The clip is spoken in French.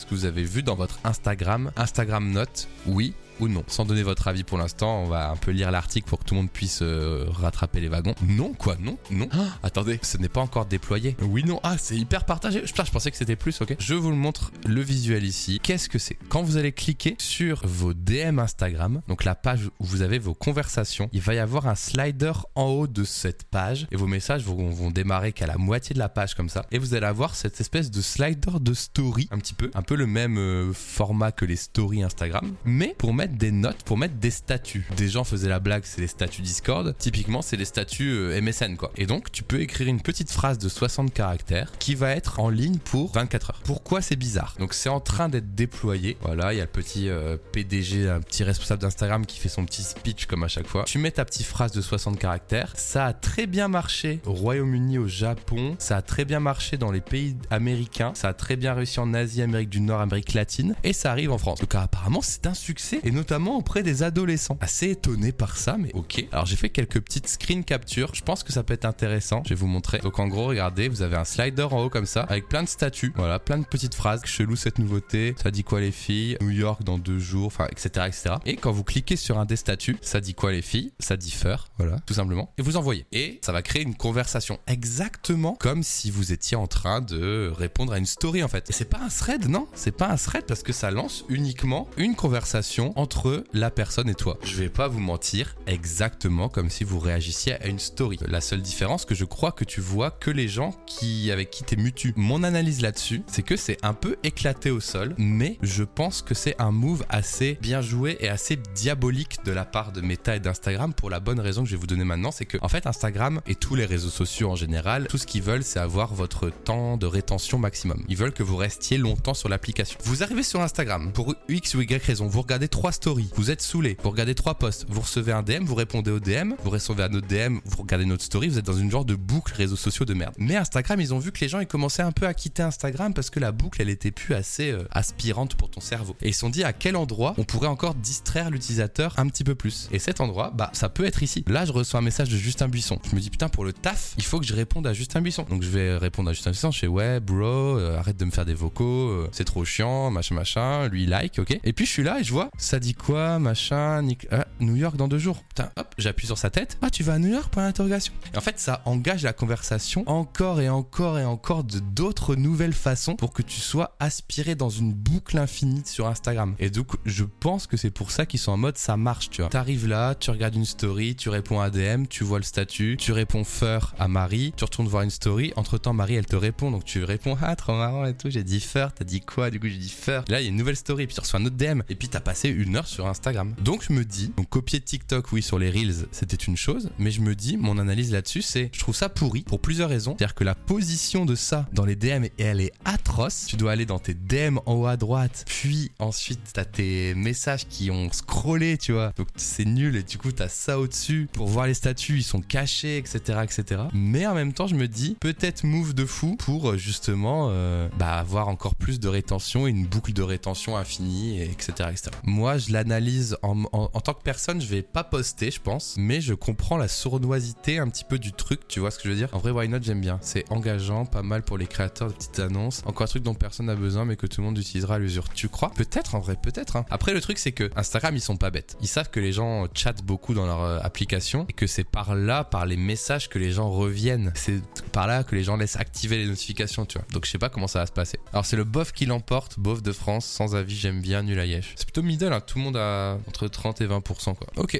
Est-ce que vous avez vu dans votre Instagram Instagram Note Oui ou non Sans donner votre avis pour l'instant, on va un peu lire l'article pour que tout le monde puisse euh, rattraper les wagons. Non, quoi Non, non. Ah, attendez, ce n'est pas encore déployé. Oui, non. Ah, c'est hyper partagé. Putain, je pensais que c'était plus, ok Je vous le montre, le visuel ici. Qu'est-ce que c'est? Quand vous allez cliquer sur vos DM Instagram, donc la page où vous avez vos conversations, il va y avoir un slider en haut de cette page et vos messages vont, vont démarrer qu'à la moitié de la page comme ça. Et vous allez avoir cette espèce de slider de story, un petit peu, un peu le même euh, format que les stories Instagram, mais pour mettre des notes, pour mettre des statuts. Des gens faisaient la blague, c'est les statuts Discord. Typiquement, c'est les statuts euh, MSN, quoi. Et donc, tu peux écrire une petite phrase de 60 caractères qui va être en ligne pour 24 heures. Pourquoi c'est bizarre? Donc, c'est en train d'être déployé. Voilà, il y a le petit euh, PDG, un petit responsable d'Instagram qui fait son petit speech comme à chaque fois. Tu mets ta petite phrase de 60 caractères. Ça a très bien marché au Royaume-Uni, au Japon. Ça a très bien marché dans les pays américains. Ça a très bien réussi en Asie, Amérique du Nord, Amérique latine. Et ça arrive en France. Donc, apparemment, c'est un succès. Notamment auprès des adolescents. Assez étonné par ça, mais ok. Alors j'ai fait quelques petites screen captures. Je pense que ça peut être intéressant. Je vais vous montrer. Donc en gros, regardez, vous avez un slider en haut comme ça, avec plein de statuts. Voilà, plein de petites phrases. Chelou cette nouveauté. Ça dit quoi les filles? New York dans deux jours. Enfin, etc., etc. Et quand vous cliquez sur un des statuts, ça dit quoi les filles? Ça dit fur. Voilà, tout simplement. Et vous envoyez. Et ça va créer une conversation exactement comme si vous étiez en train de répondre à une story en fait. Et c'est pas un thread, non? C'est pas un thread parce que ça lance uniquement une conversation entre la personne et toi. Je vais pas vous mentir, exactement comme si vous réagissiez à une story. La seule différence que je crois que tu vois que les gens qui avec qui t'es mutu. Mon analyse là-dessus, c'est que c'est un peu éclaté au sol, mais je pense que c'est un move assez bien joué et assez diabolique de la part de Meta et d'Instagram pour la bonne raison que je vais vous donner maintenant, c'est que en fait Instagram et tous les réseaux sociaux en général, tout ce qu'ils veulent, c'est avoir votre temps de rétention maximum. Ils veulent que vous restiez longtemps sur l'application. Vous arrivez sur Instagram pour X ou Y raison, vous regardez trois stories, vous êtes saoulé, vous regardez trois posts, vous recevez un DM, vous répondez au DM, vous recevez un autre DM, vous regardez notre story, vous êtes dans une genre de boucle réseaux sociaux de merde. Mais Instagram, ils ont vu que les gens ils commençaient un peu à quitter Instagram parce que la boucle elle était plus assez euh, aspirante pour ton cerveau. Et ils se sont dit à quel endroit on pourrait encore distraire l'utilisateur un petit peu plus? Et cet endroit, bah ça peut être ici. Là, je reçois un message de Justin Buisson. Je me dis putain pour le taf, il faut que je réponde à Justin Buisson. Donc je vais répondre à Justin Buisson, je fais ouais bro, euh, arrête de me faire des vocaux, euh, c'est trop chiant, machin machin, lui like, ok. Et puis je suis là et je vois, ça dit quoi, machin, ah, New York dans deux jours. Putain, hop, j'appuie sur sa tête. Ah tu vas à New York pour l'interrogation. Et en fait ça engage la conversation encore et encore et encore de d'autres nouvelles façons pour que tu sois aspiré dans une boucle infinie sur Instagram. Et donc je pense que c'est pour ça qu'ils sont en mode ça marche, tu vois. T'arrives là, tu regardes une story, tu réponds à DM, tu vois le statut, tu réponds fur à Marie, tu retournes voir une story. Entre temps, Marie, elle te répond. Donc tu réponds, ah, trop marrant et tout. J'ai dit fur. T'as dit quoi? Du coup, j'ai dit fur. Là, il y a une nouvelle story. Puis tu reçois un autre DM. Et puis t'as passé une heure sur Instagram. Donc je me dis, donc copier TikTok, oui, sur les Reels, c'était une chose. Mais je me dis, mon analyse là-dessus, c'est, je trouve ça pourri pour plusieurs raisons. C'est-à-dire que la position de ça dans les DM, elle est atroce. Tu dois aller dans tes DM en haut à droite. Puis ensuite, t'as tes messages qui ont scrollé, tu vois. Donc c'est nul. Et du coup, t'as ça au-dessus. Pour voir les statuts, ils sont cachés, etc., etc. Mais en même temps, je me dis peut-être move de fou pour euh, justement euh, bah, avoir encore plus de rétention et une boucle de rétention infinie, etc. etc. Moi, je l'analyse en, en, tant que personne, je vais pas poster, je pense, mais je comprends la sournoisité un petit peu du truc, tu vois ce que je veux dire En vrai, Why Not, j'aime bien. C'est engageant, pas mal pour les créateurs de petites annonces. Encore un truc dont personne n'a besoin, mais que tout le monde utilisera à l'usure. Tu crois? Peut-être, en vrai, peut-être. Hein. Après, le truc, c'est que Instagram, ils sont pas bêtes. Ils savent que les gens chattent beaucoup dans leur euh, application et que c'est par là, par les messages que les gens reviennent. C'est par là que les gens laissent activer les notifications, tu vois. Donc je sais pas comment ça va se passer. Alors c'est le bof qui l'emporte, bof de France, sans avis, j'aime bien, nul à yesh. C'est plutôt middle, hein. tout le monde a entre 30 et 20%, quoi. Ok,